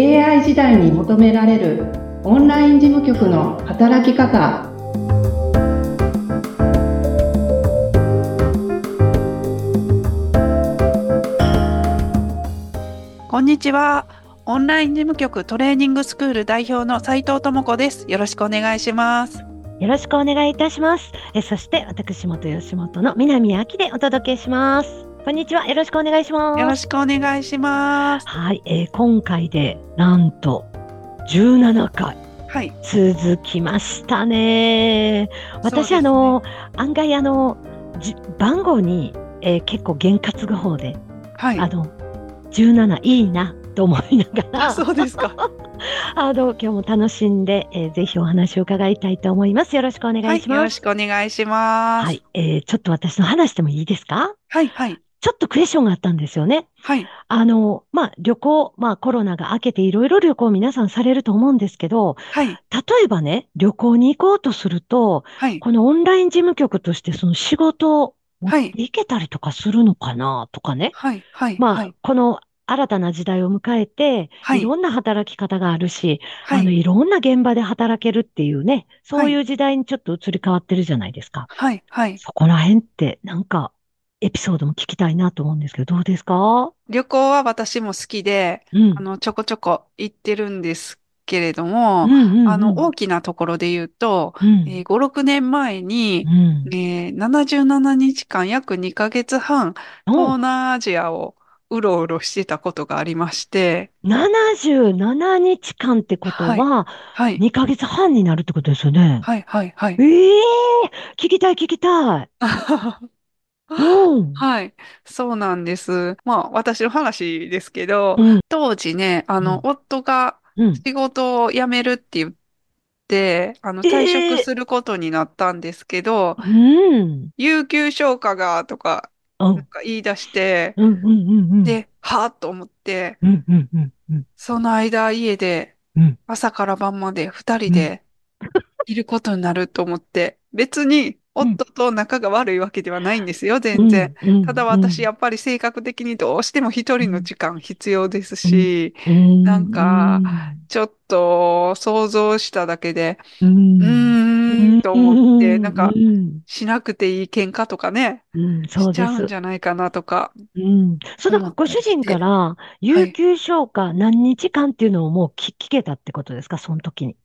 AI 時代に求められるオンライン事務局の働き方こんにちは。オンライン事務局トレーニングスクール代表の斉藤智子です。よろしくお願いします。よろしくお願いいたします。えそして私元吉本の南明でお届けします。こんにちは。よろしくお願いします。よろしくお願いします。はい、えー今回でなんと17回はい。続きましたね。私、ねあの案外あのじ番号に、えー結構厳格の方で、はい。あの17いいなと思いながらあそうですか。あの今日も楽しんで、えーぜひお話を伺いたいと思います。よろしくお願はいい。します。よろしくお願いします。はい、えーちょっと私の話してもいいですか？はい。はい。ちょっとクエスチョンがあったんですよね。はい。あの、まあ、旅行、まあ、コロナが明けていろいろ旅行皆さんされると思うんですけど、はい。例えばね、旅行に行こうとすると、はい。このオンライン事務局としてその仕事をはい行けたりとかするのかなとかね。はい。はい。まあ、はい。この新たな時代を迎えて、はいいろんな働き方があるし、はいあの、いろんな現場で働けるっていうね、そういう時代にちょっと移り変わってるじゃないですか。はい。はい。そこら辺って、なんか、エピソードも聞きたいなと思うんですけど、どうですか？旅行は私も好きで、うんあ。の、ちょこちょこ行ってるんですけれども、うんうんうんあの、大きなところで言うと、うんえー5、6年前に、うんえー77日間、約2ヶ月半、東南アジアをうろうろしてたことがありまして、77日間ってことは、はい。2ヶ月半になるってことですよね。はい、はい、はい。ええ聞きたい聞きたい。うん。はい。そうなんです。まあ、私の話ですけど、うん。当時ね、あの、うん夫がうん。仕事を辞めるって言って、あの、えー退職することになったんですけど、うん。有給消化が、とか、うん。なんか言い出して、うん。うん。うん。で、はぁと思って、うん。うん。うん。うん。その間家でうん。朝から晩まで二人でいることになると思って、別に夫と仲が悪いわけではないんですよ、全然。うん。ただ私、やっぱり性格的にどうしても一人の時間必要ですし、うん、なんかちょっと想像しただけで、うーんと思って、なんかうん、しなくていい喧嘩とかね、うん、そうですしちゃうんじ。ゃないかなとか。うん。そのご主人から、有給消化何日間っていうのをもう聞聞けたってことですか？その時に。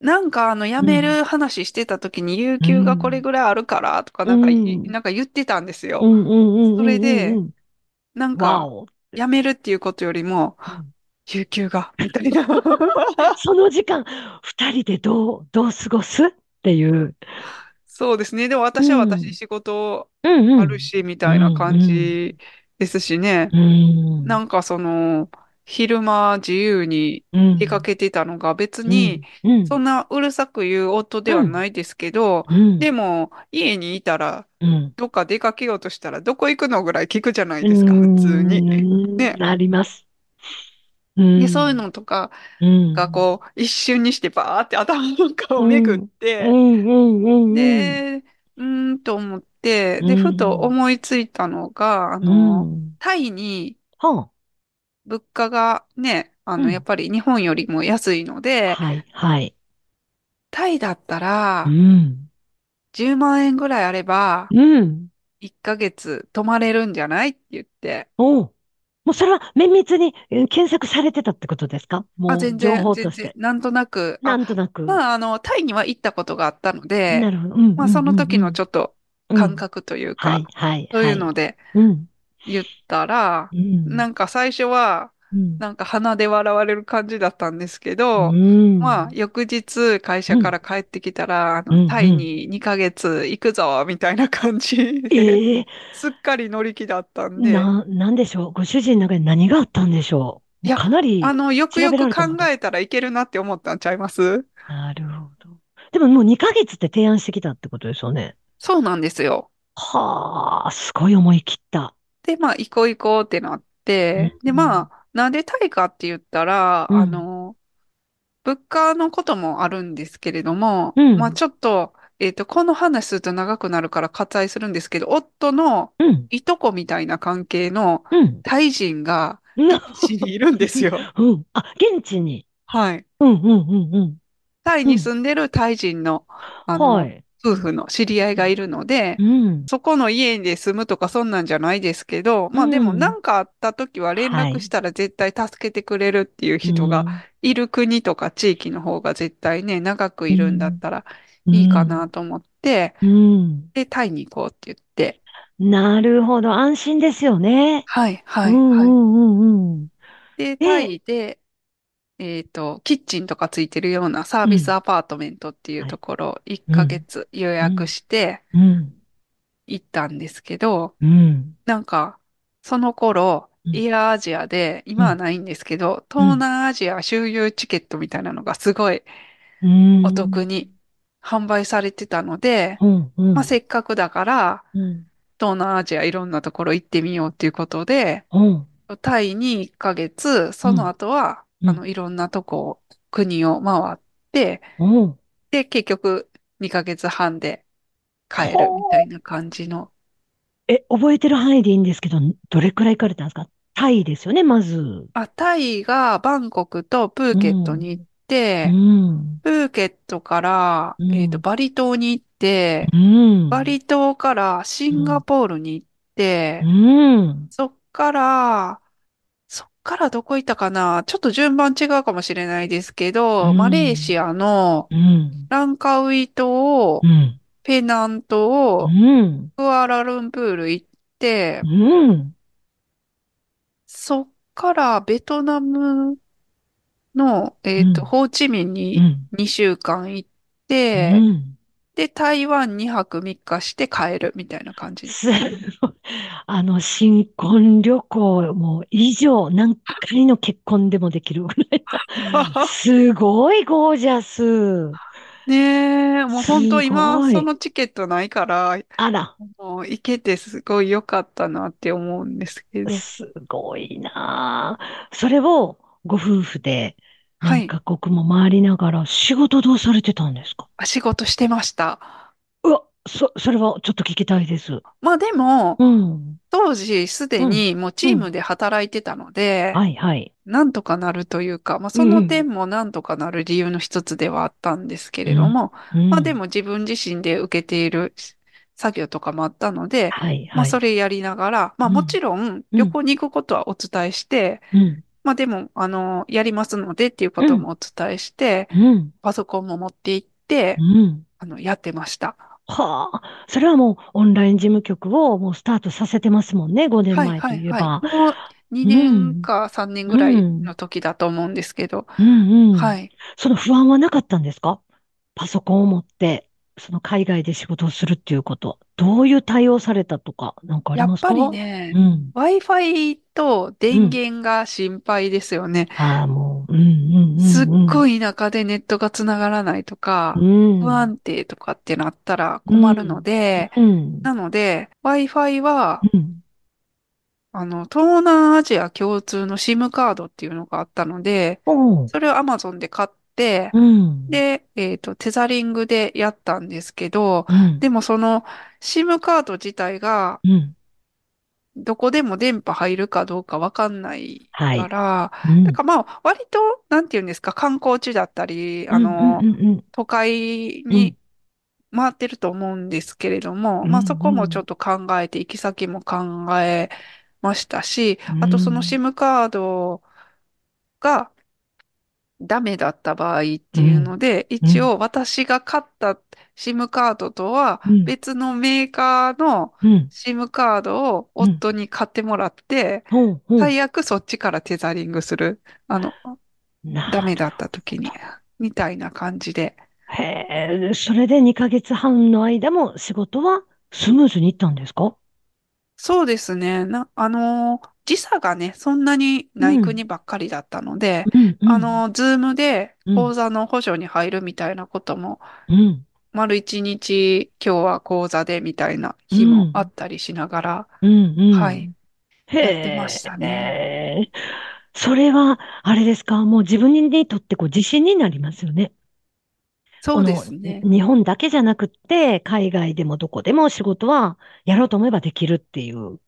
なんかあの辞める話してた時に有給がこれぐらいあるからとかなんかい、うんなんか言ってたんですよ。うんうんうんうん。それでうんなんかわお。辞めるっていうことよりも、有給が、みたいな。その時間、二人でどう、どう過ごす？っていう。そうですね。でも私はうん私仕事うんうん。あるし、みたいな感じですしね。うん。なんかその、昼間自由にうん、出かけてたのが別に、そんなうるさく言う夫ではないですけど、うん、でも家にいたら、うん、どっか出かけようとしたら、どこ行くのぐらい聞くじゃないですか、普通に。にね。あります。うん。で、そういうのとかうん。がこう、一瞬にしてバーって頭の中を巡って。で、うーんと思って、で、うん。ふと思いついたのが、あうの、ん、タイには物価がね、あの、うんやっぱり日本よりも安いのあ、で、はい、はい。タイだったらう、ん、10万円ぐらいあれば、うん。1ヶ月泊まれるんじゃない？って言って、おうもうそれは綿密にえー検索されてたってことですか？もあ、う情全然、報とし然なんとなく、なあ、んとなく。まあ、あの、タイには行ったことがあったので、なるほど。うんまあ、その時のちょっょっと感覚というか、はい、はい。そういうのでうん。言ったらう、ん。なんか最初は、うん、なんか鼻で笑われる感じだったんですけど、うんまあ、翌日会社から帰ってきたら、うんタイに2ヶ月行くぞ、みたいな感じで、ええ すっかり乗り気だったんで、な、なんでしょう？ご主人の中で何があったんでしょう？いやかなり。あの、よくよく考えたらいけるなって思ったんちゃいます？なるほど。でももう2ヶ月って提案してきたってことですよね？そうなんですよ。はあ、すごい思い切った。で、まあ、行こう行こうってなって、うんで、まあ、なんでタイかって言ったら、うんあの、物価のこともあるんですけれども、うんまあ、ちょっと、えっと、この話すると長くなるから割愛するんですけど、夫のうん、いとこみたいな関係のうん、タイ人がな市にいるんですよ。うん。あ、現地に。はい。うん、うん、うん、うん。タイに住んでるタイ人の、あの、はい。夫婦の知り合いがいるので、うん。そこの家で住むとかそんなんじゃないですけど、まあでもうん何かあった時は連はい絡したら絶対助けてくれるっていう人がいる国とか地域の方が絶対ね、長くいるんだったらうんいいかなと思って、うん。で、タイに行こうって言って、なるほど。安心ですよね。はい、はい、はい。ん、うん、うん。で、タイで、えっと、キッチンとかついてるようなサービスアパートメントっていうところを1ヶ月予約してうん、行ったんですけど、うん。なんか、その頃、うん。エアアジアで、今はないんですけど、東南アジア周遊チケットみたいなのがすごいうん。お得に販売されてたので。まあ、せっかくだから、うん、東南アジアいろんなところ行ってみようっていうことで、うん。タイに1ヶ月、その後は、うんあの、いろんなとこ、国を回って、うん。で、結局2ヶ月半で帰るみたいな感じの。え、覚えてる範囲でいいんですけど、どれくらい行かれたんですか？タイですよね、まず。あ、タイがバンコクとプーケットに行って、うん。プーケットから、うんえっと、バリ島に行って、うん。バリ島からシンガポールに行ってう、ん。そっから、からどこ行ったかな？ちょっと順番違うかもしれないですけど、うんマレーシアのうん。ランカウイ島う、ん。ペナンう島、ん。クアラルンプール行って、うん。そっからベトナムの、えっと、うんホーチミンうにん。2週間行って、うん。で、台湾2泊3日して帰るみたいな感じ。すごい。あの、新婚旅行も以上、何回の結婚でもできるぐらいの。すごいゴージャス。ねえ、もう本当今そのチケットないから、あら、もう行けてすごい良かったなって思うんですけど。すごいなあ。それをご夫婦ではい何カ国も回りながら仕事どうされてたんですか？あ仕事してました。うわ、そ、それはちょっと聞きたいです。まあでも、うん。当時すでにもうチームで働いてたので、はいはい。なんとかなるというか、まあその点もなんとかなる理由の一つではあったんですけれども、うんまあでも自分自身で受けている作業とかもあったので、はいはい。まあそれやりながら、まあうんもちろん旅行に行くことはお伝えして、うん。まあでも、あの、やりますのでっていうこともお伝えして、うん。パソコンも持って行ってう、ん。あの、やってました。はあ。それはもうオンライン事務局をもうスタートさせてますもんね。5年はい前とはいはい。いえば。もう2年か3年ぐらいの時だと思うんですけど、うんうん。はい。その不安はなかったんですか？パソコンを持って、その海外で仕事をするっていうこと。どういう対応されたとか、なんかありますか？やっぱりねう、ん。Wi-Fi と電源が心配ですよね。ああ、もう、うんうんうんうん。すっごい、い田舎でネットがつながらないとか、うん。不安定とかってなったら困るので、うん。なので、Wi-Fi は、うん。あの、東南アジア共通の SIM カードっていうのがあったので、おう。それを Amazon で買って、うん。で、えっと、テザリングでやったんですけど、うん。でもその SIM カード自体がうん。どこでも電波入るかどうかわかんないから、うんだからまあ割と、なんていうんですか、観光地だったり、あの都会に回ってると思うんですけれども、うんまあそこもちょっと考えて、行き先も考えましたし、うんあとその SIM カードがダメだった場合っていうので、一応私が買った SIM カードとはうん別のメーカーのうん。SIM カードを夫に買ってもらって。最悪そっちからテザリングする。あの、なダメだった時に、みたいな感じで。へえ、それで2ヶ月半の間も仕事はスムーズにいったんですか？そうですね。な、あの、時差がね、そんなにない国ばっかりだったので、うんうんあの、 Zoom でうん講座の補助に入るみたいなことも、うん。丸一日今日は講座でみたいな日もあったりしながら、うんうん。はい。へやってましたねえ。それは、あれですか？もう自分にとってこう自信になりますよね。そうですね日本だけじゃなくって、海外でもどこでも仕事はやろうと思えばできるっていう。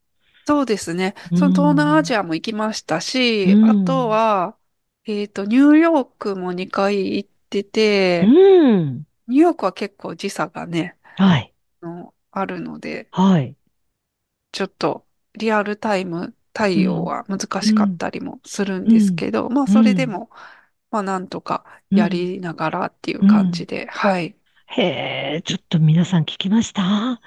そうですね。うんその東南アジアも行きましたし、うんあとは、えっと、ニューヨークも2回行ってて、うん。ニューヨークは結構時差がね、はい。のあるので、はい。ちょっとリアルタイム対応は難しかったりもするんですけど、まあそれでも、まあなんとかやりながらっていう感じで、はい。へえ、ちょっと皆さん聞きました？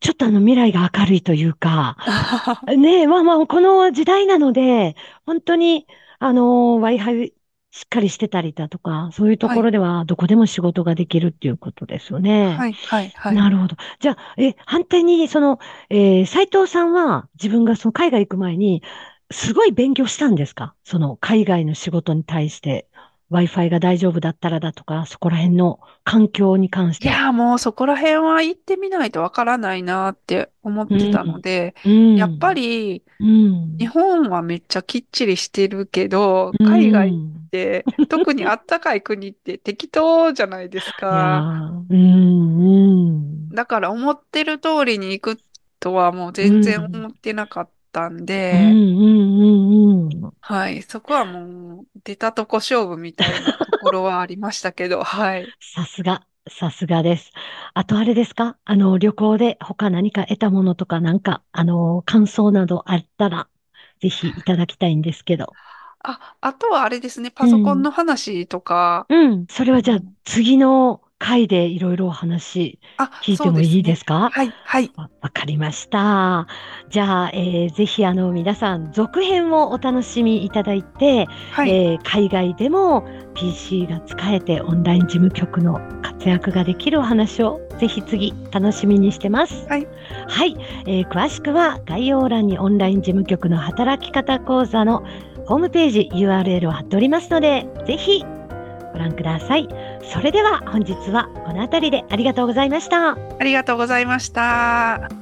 ちょっとあの未来が明るいというか、ねえ、まあまあ、この時代なので、本当に、あの、Wi-Fi しっかりしてたりだとか、そういうところではどこでも仕事ができるっていうことですよね。はい、はい、はい。なるほど。じゃあ、え、反対に、その、えー斉藤さんは自分がその海外行く前に、すごい勉強したんですか？その海外の仕事に対して、Wi-Fi が大丈夫だったらだとか、そこら辺の環境に関して。いや、もうそこら辺は行ってみないとわからないなって思ってたので、うん、やっぱりうん、日本はめっちゃきっちりしてるけど、うん海外って、特にあったかい国って適当じゃないですいやか。ーうん、うん。だから思ってる通りに行くとはもう全然思ってなかったんうん、で、うん、うん、うん。はい、そこはもう出たとこ勝負みたいなところはありましたけど、はい。さすが、さすがです。あとあれですか？あの、旅行で他何か得たものとか、なんか、あの、感想などあったら、ぜひいただきたいんですけど。あ、あとはあれですね、パソコンの話とか、うん。それはじゃあうん、次の回でいろいろお話あ、聞いてもいいですか？はい、はい。わわかりました。じゃあ、えーぜひあの皆さん続編をお楽しみいただいて、はい。えー海外でも PC が使えてオンライン事務局の活躍ができるお話をぜひ次楽しみにしてます。はい。はい、えー詳しくは概要欄にオンライン事務局の働き方講座のホームページ URL を貼っておりますので、ぜひご覧ください。それでは本日はこの辺りでありがとうございました。ありがとうございました。